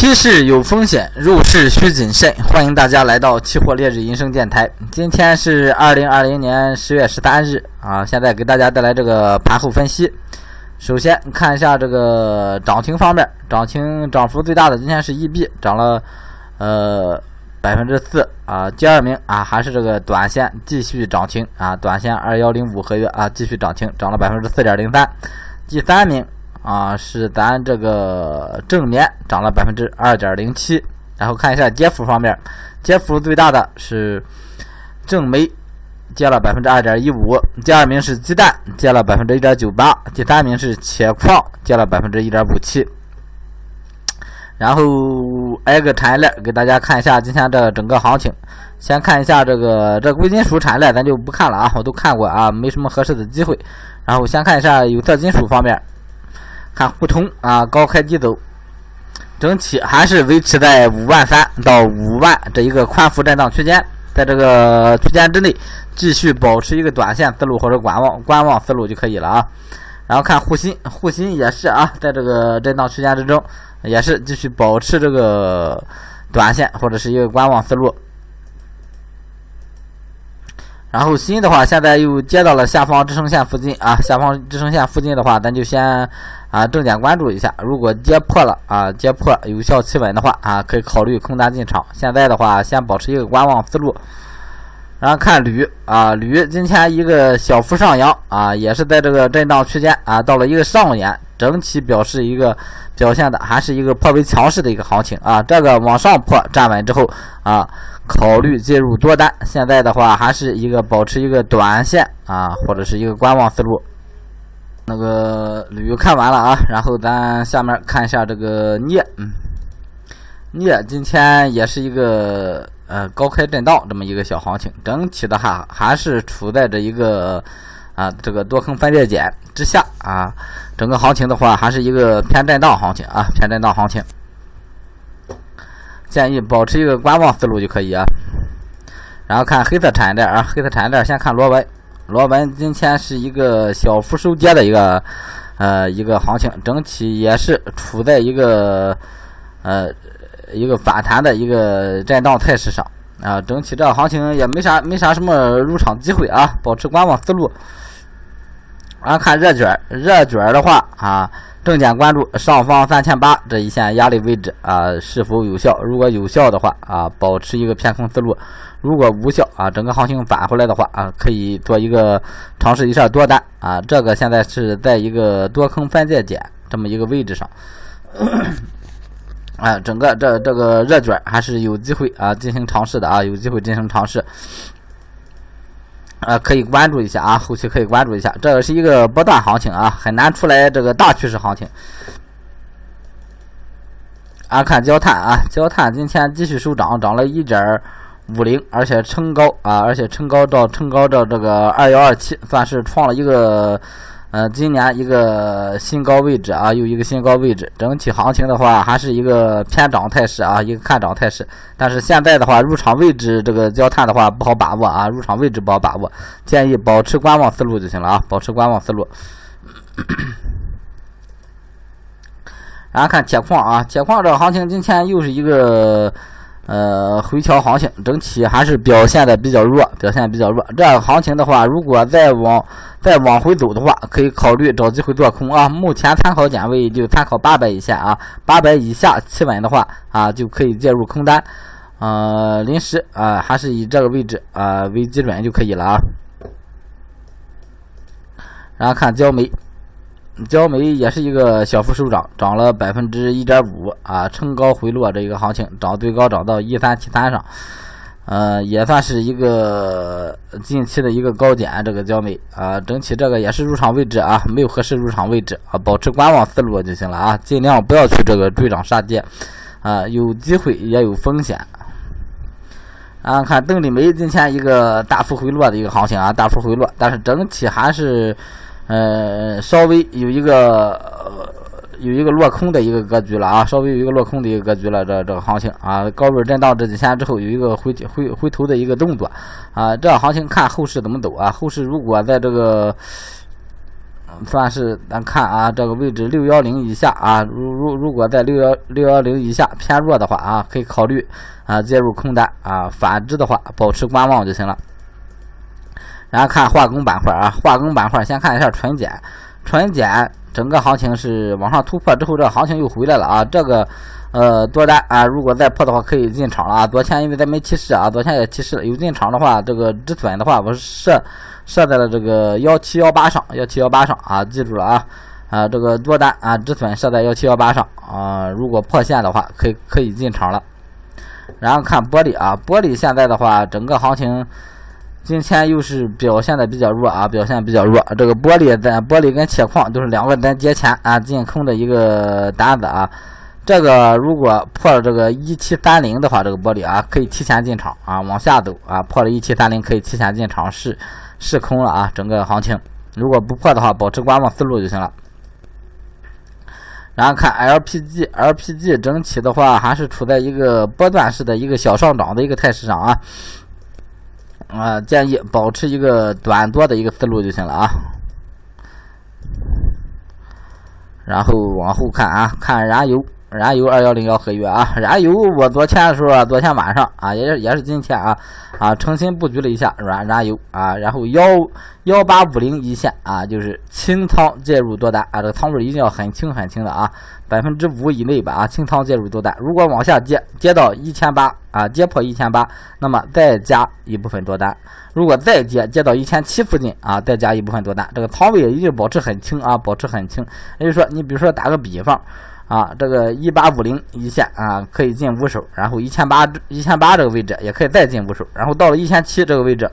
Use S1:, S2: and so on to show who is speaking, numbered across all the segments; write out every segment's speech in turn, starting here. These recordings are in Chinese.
S1: 期市有风险，入市需谨慎。欢迎大家来到期货烈日银声电台。今天是二零二零年十月十三日啊，现在给大家带来这个盘后分析。首先看一下这个涨停方面，涨停涨幅最大的今天是 EB，涨了呃百分之四啊。第二名啊还是这个短线继续涨停啊，短线二幺零五合约啊继续涨停，涨了百分之四点零三。第三名。啊，是咱这个正年涨了百分之二点零七，然后看一下跌幅方面，跌幅最大的是正煤，跌了百分之二点一五，第二名是鸡蛋，跌了百分之一点九八，第三名是铁矿，跌了百分之一点五七。然后挨个产业链给大家看一下今天这整个行情，先看一下这个这贵金属产业链，咱就不看了啊，我都看过啊，没什么合适的机会。然后先看一下有色金属方面。看沪通啊，高开低走，整体还是维持在五万三到五万这一个宽幅震荡区间，在这个区间之内继续保持一个短线思路或者观望观望思路就可以了啊。然后看沪锌，沪锌也是啊，在这个震荡区间之中，也是继续保持这个短线或者是一个观望思路。然后新的话，现在又接到了下方支撑线附近啊，下方支撑线附近的话，咱就先啊重点关注一下。如果跌破了啊，跌破有效企稳的话啊，可以考虑空单进场。现在的话，先保持一个观望思路。然后看铝啊，铝今天一个小幅上扬啊，也是在这个震荡区间啊，到了一个上沿，整体表示一个表现的还是一个颇为强势的一个行情啊。这个往上破站稳之后啊。考虑介入多单，现在的话还是一个保持一个短线啊，或者是一个观望思路。那个铝看完了啊，然后咱下面看一下这个镍，嗯，镍今天也是一个呃高开震荡这么一个小行情，整体的话还是处在这一个啊这个多空分界点之下啊，整个行情的话还是一个偏震荡行情啊，偏震荡行情。建议保持一个观望思路就可以啊。然后看黑色产业链啊，黑色产业链先看螺纹，螺纹今天是一个小幅收跌的一个呃一个行情，整体也是处在一个呃一个反弹的一个震荡态势上啊。整体这行情也没啥没啥什么入场机会啊，保持观望思路。然后看热卷，热卷的话啊。重点关注上方三千八这一线压力位置啊，是否有效？如果有效的话啊，保持一个偏空思路；如果无效啊，整个行情返回来的话啊，可以做一个尝试一下多单啊。这个现在是在一个多空分界点这么一个位置上，啊，整个这这个热卷还是有机会啊进行尝试的啊，有机会进行尝试。啊，可以关注一下啊，后期可以关注一下，这个是一个波段行情啊，很难出来这个大趋势行情。啊，看焦炭啊，焦炭今天继续收涨，涨了一点五零，而且撑高啊，而且撑高到撑高到这个二幺二七，算是创了一个。呃，今年一个新高位置啊，又一个新高位置。整体行情的话，还是一个偏涨态势啊，一个看涨态势。但是现在的话，入场位置这个焦炭的话不好把握啊，入场位置不好把握，建议保持观望思路就行了啊，保持观望思路。然后看铁矿啊，铁矿这个行情今天又是一个。呃，回调行情整体还是表现的比较弱，表现比较弱。这样行情的话，如果再往再往回走的话，可以考虑找机会做空啊。目前参考点位就参考八百以下啊，八百以下企稳的话啊，就可以介入空单。呃，临时啊，还是以这个位置啊为基准就可以了啊。然后看焦煤。焦煤也是一个小幅收涨，涨了百分之一点五啊，冲高回落这一个行情，涨最高涨到一三七三上，呃，也算是一个近期的一个高点。这个焦煤啊，整体这个也是入场位置啊，没有合适入场位置啊，保持观望思路就行了啊，尽量不要去这个追涨杀跌啊，有机会也有风险。啊看邓丽梅今天一个大幅回落的一个行情啊，大幅回落，但是整体还是。呃，稍微有一个有一个落空的一个格局了啊，稍微有一个落空的一个格局了，这这个行情啊，高位震荡这几天之后有一个回回回头的一个动作啊，这行情看后市怎么走啊？后市如果在这个算是咱看啊，这个位置六幺零以下啊，如如如果在六幺六幺零以下偏弱的话啊，可以考虑啊介入空单啊，反之的话保持观望就行了。然后看化工板块啊，化工板块先看一下纯碱，纯碱整个行情是往上突破之后，这行情又回来了啊，这个。呃，多单啊，如果再破的话，可以进场了啊。昨天因为咱没提示啊，昨天也提示了，有进场的话，这个止损的话，我是设设在了这个幺七幺八上，幺七幺八上啊，记住了啊啊，这个多单啊，止损设在幺七幺八上啊，如果破线的话，可以可以进场了。然后看玻璃啊，玻璃现在的话，整个行情今天又是表现的比较弱啊，表现比较弱。这个玻璃咱玻璃跟铁矿都是两个咱节前啊进空的一个单子啊。这个如果破了这个一七三零的话，这个玻璃啊可以提前进场啊，往下走啊，破了一七三零可以提前进场试试空了啊，整个行情如果不破的话，保持观望思路就行了。然后看 LPG，LPG 整体的话还是处在一个波段式的一个小上涨的一个态势上啊，啊建议保持一个短多的一个思路就行了啊。然后往后看啊，看燃油。燃油二幺零幺合约啊，燃油我昨天的时候，昨天晚上啊，也是也是今天啊啊，重新布局了一下燃燃油啊，然后幺幺八五零一线啊，就是清仓介入多单啊，这个仓位一定要很轻很轻的啊，百分之五以内吧啊，清仓介入多单，如果往下跌跌到一千八啊，跌破一千八，那么再加一部分多单，如果再跌跌到一千七附近啊，再加一部分多单，这个仓位一定保持很轻啊，保持很轻，也就是说，你比如说打个比方。啊，这个一八五零一线啊，可以进五手，然后一千八一千八这个位置也可以再进五手，然后到了一千七这个位置，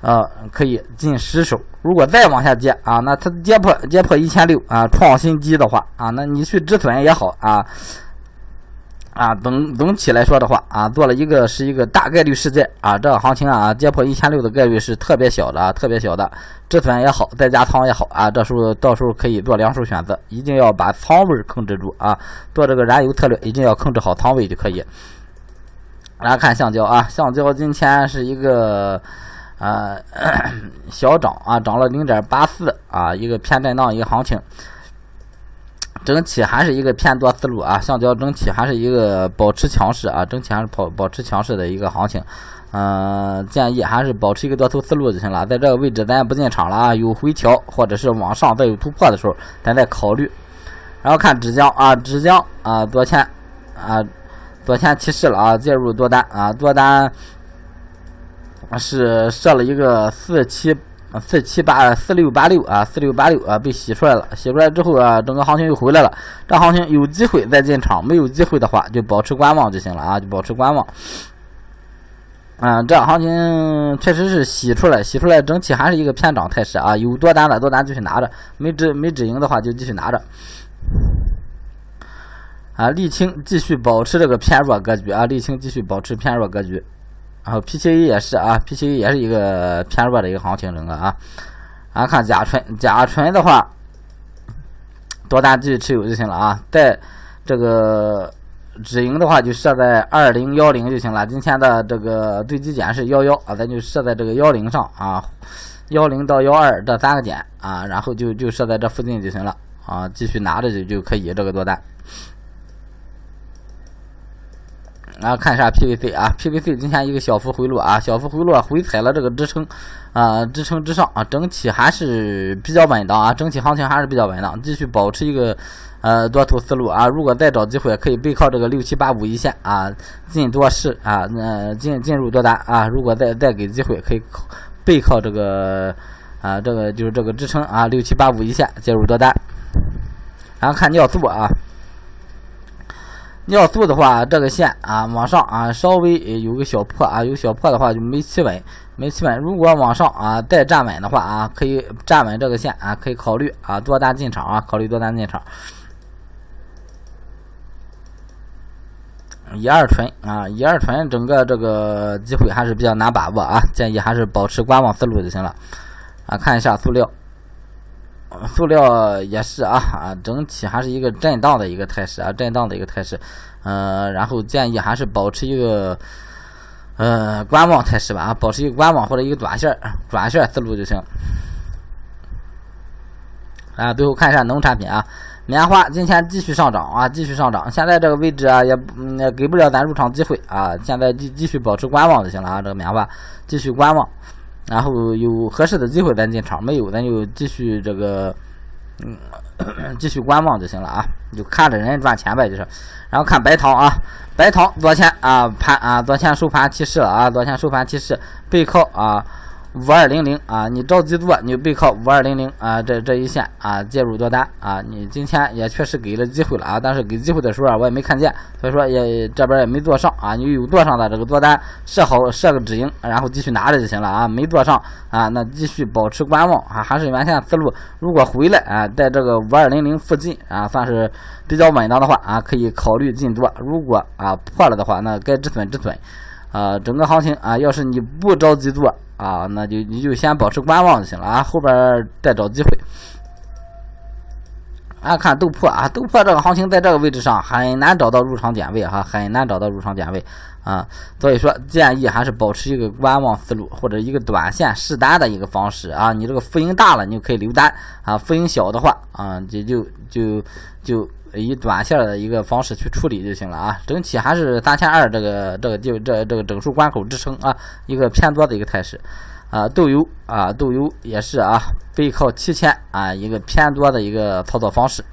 S1: 呃，可以进十手。如果再往下跌啊，那它跌破跌破一千六啊，创新低的话啊，那你去止损也好啊。啊，总总体来说的话啊，做了一个是一个大概率事件啊，这个行情啊，跌破一千六的概率是特别小的啊，特别小的，止损也好，再加仓也好啊，这时候到时候可以做两手选择，一定要把仓位控制住啊，做这个燃油策略一定要控制好仓位就可以。来看橡胶啊，橡胶今天是一个呃 小涨啊，涨了零点八四啊，一个偏震荡一个行情。整体还是一个偏多思路啊，橡胶整体还是一个保持强势啊，整体还是保保持强势的一个行情，嗯，建议还是保持一个多头思路就行了，在这个位置咱也不进场了啊，有回调或者是往上再有突破的时候，咱再考虑。然后看纸浆啊，纸浆啊，昨天啊，昨天提示了啊，介入多单啊，多单是设了一个四七。啊，四七八四六八六啊，四六八六啊，被洗出来了。洗出来之后啊，整个行情又回来了。这行情有机会再进场，没有机会的话就保持观望就行了啊，就保持观望。啊，这行情确实是洗出来，洗出来整体还是一个偏涨态势啊。有多单的多单继续拿着，没止没止盈的话就继续拿着。啊，沥青继续保持这个偏弱格局啊，沥青继续保持偏弱格局。然后 PCA 也是啊，PCA 也是一个偏弱的一个行情，整个啊，啊看甲醇，甲醇的话，多单继续持有就行了啊，在这个止盈的话就设在二零幺零就行了。今天的这个最低点是幺幺啊，咱就设在这个幺零上啊，幺零到幺二这三个点啊，然后就就设在这附近就行了啊，继续拿着就就可以这个多单。然后看一下 PVC 啊，PVC 今天一个小幅回落啊，小幅回落回踩了这个支撑，啊支撑之上啊，整体还是比较稳当啊，整体行情还是比较稳当，继续保持一个呃多头思路啊，如果再找机会可以背靠这个六七八五一线啊进多试啊，那进进入多单啊，如果再再给机会可以背靠这个啊这个就是这个支撑啊六七八五一线介入多单，然后看尿素啊。尿素的话，这个线啊往上啊稍微有个小破啊，有小破的话就没企稳，没企稳。如果往上啊再站稳的话啊，可以站稳这个线啊，可以考虑啊多单进场啊，考虑多单进场。乙二醇啊，乙二醇整个这个机会还是比较难把握啊，建议还是保持观望思路就行了。啊，看一下塑料。塑料也是啊啊，整体还是一个震荡的一个态势啊，震荡的一个态势，呃，然后建议还是保持一个呃观望态势吧啊，保持一个观望或者一个短线短线思路就行。啊，最后看一下农产品啊，棉花今天继续上涨啊，继续上涨。现在这个位置啊，也嗯给不了咱入场机会啊，现在继继续保持观望就行了啊，这个棉花继续观望，然后有合适的机会咱进场，没有咱就继续这个嗯 继续观望就行了啊，就看着人家赚钱呗，就是。然后看白糖啊，白糖昨天啊盘啊，昨天收盘提示了啊，昨天收盘提示背靠啊。五二零零啊，你着急做，你就背靠五二零零啊，这这一线啊，介入多单啊，你今天也确实给了机会了啊，但是给机会的时候啊，我也没看见，所以说也这边也没做上啊，你有做上的这个做单设好设个止盈，然后继续拿着就行了啊，没做上啊，那继续保持观望啊，还是原先思路，如果回来啊，在这个五二零零附近啊，算是比较稳当的话啊，可以考虑进多，如果啊破了的话，那该止损止损啊，整个行情啊，要是你不着急做。啊，那就你就先保持观望就行了啊，后边再找机会。啊，看豆粕啊，豆粕这个行情在这个位置上很难找到入场点位哈，很难找到入场点位啊，所以说建议还是保持一个观望思路或者一个短线试单的一个方式啊。你这个浮盈大了，你就可以留单啊；浮盈小的话啊，就就就就。以短线的一个方式去处理就行了啊，整体还是三千二这个这个就这这个整数关口支撑啊，一个偏多的一个态势。啊，豆油啊豆油也是啊，背靠七千啊，一个偏多的一个操作方式。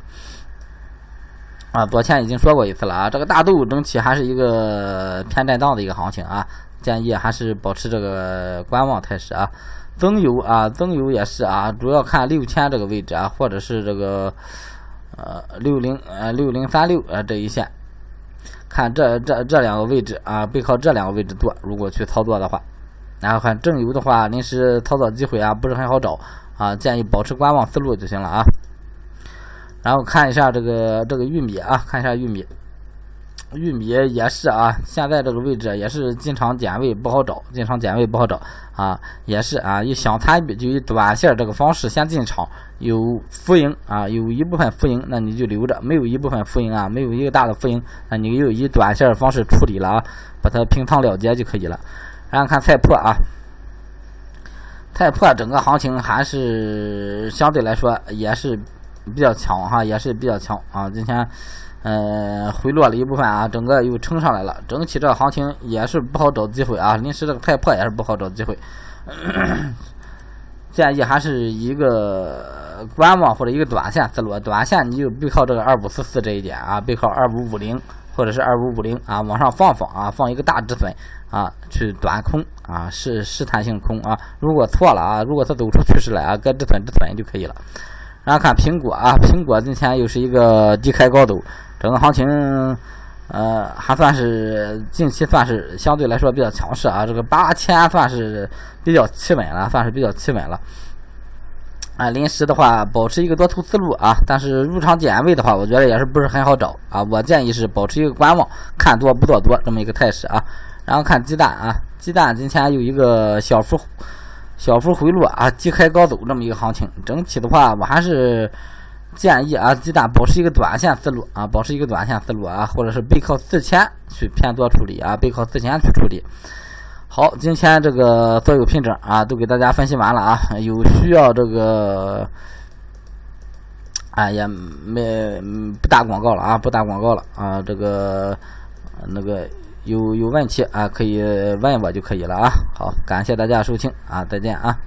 S1: 啊，昨天已经说过一次了啊，这个大豆整体还是一个偏震荡的一个行情啊，建议还是保持这个观望态势啊，增油啊增油也是啊，主要看六千这个位置啊，或者是这个。呃，六零呃六零三六呃这一线，看这这这两个位置啊，背靠这两个位置做，如果去操作的话，然后看正油的话，临时操作机会啊不是很好找啊，建议保持观望思路就行了啊。然后看一下这个这个玉米啊，看一下玉米。玉米也是啊，现在这个位置也是进场点位不好找，进场点位不好找啊，也是啊，以想参与就以短线这个方式先进场，有浮盈啊，有一部分浮盈，那你就留着；没有一部分浮盈啊，没有一个大的浮盈，那你就以短线的方式处理了啊，把它平仓了结就可以了。然后看菜粕啊，菜粕整个行情还是相对来说也是比较强哈，也是比较强啊，今天。呃，回落了一部分啊，整个又撑上来了。整体这个行情也是不好找机会啊，临时这个太破也是不好找机会。建议还是一个观望或者一个短线思路，短线你就背靠这个二五四四这一点啊，背靠二五五零或者是二五五零啊，往上放放啊，放一个大止损啊，去短空啊，试试探性空啊。如果错了啊，如果它走出趋势来啊，该止损止损就可以了。然后看苹果啊，苹果今天又是一个低开高走。整个行情，呃，还算是近期算是相对来说比较强势啊。这个八千算是比较企稳了，算是比较企稳了。啊，临时的话保持一个多头思路啊，但是入场点位的话，我觉得也是不是很好找啊。我建议是保持一个观望，看多不做多这么一个态势啊。然后看鸡蛋啊，鸡蛋今天有一个小幅小幅回落啊，低开高走这么一个行情。整体的话，我还是。建议啊，鸡蛋保持一个短线思路啊，保持一个短线思路啊，或者是背靠四千去偏多处理啊，背靠四千去处理。好，今天这个所有品种啊，都给大家分析完了啊，有需要这个啊，也没不打广告了啊，不打广告了啊，这个那个有有问题啊，可以问我就可以了啊。好，感谢大家收听啊，再见啊。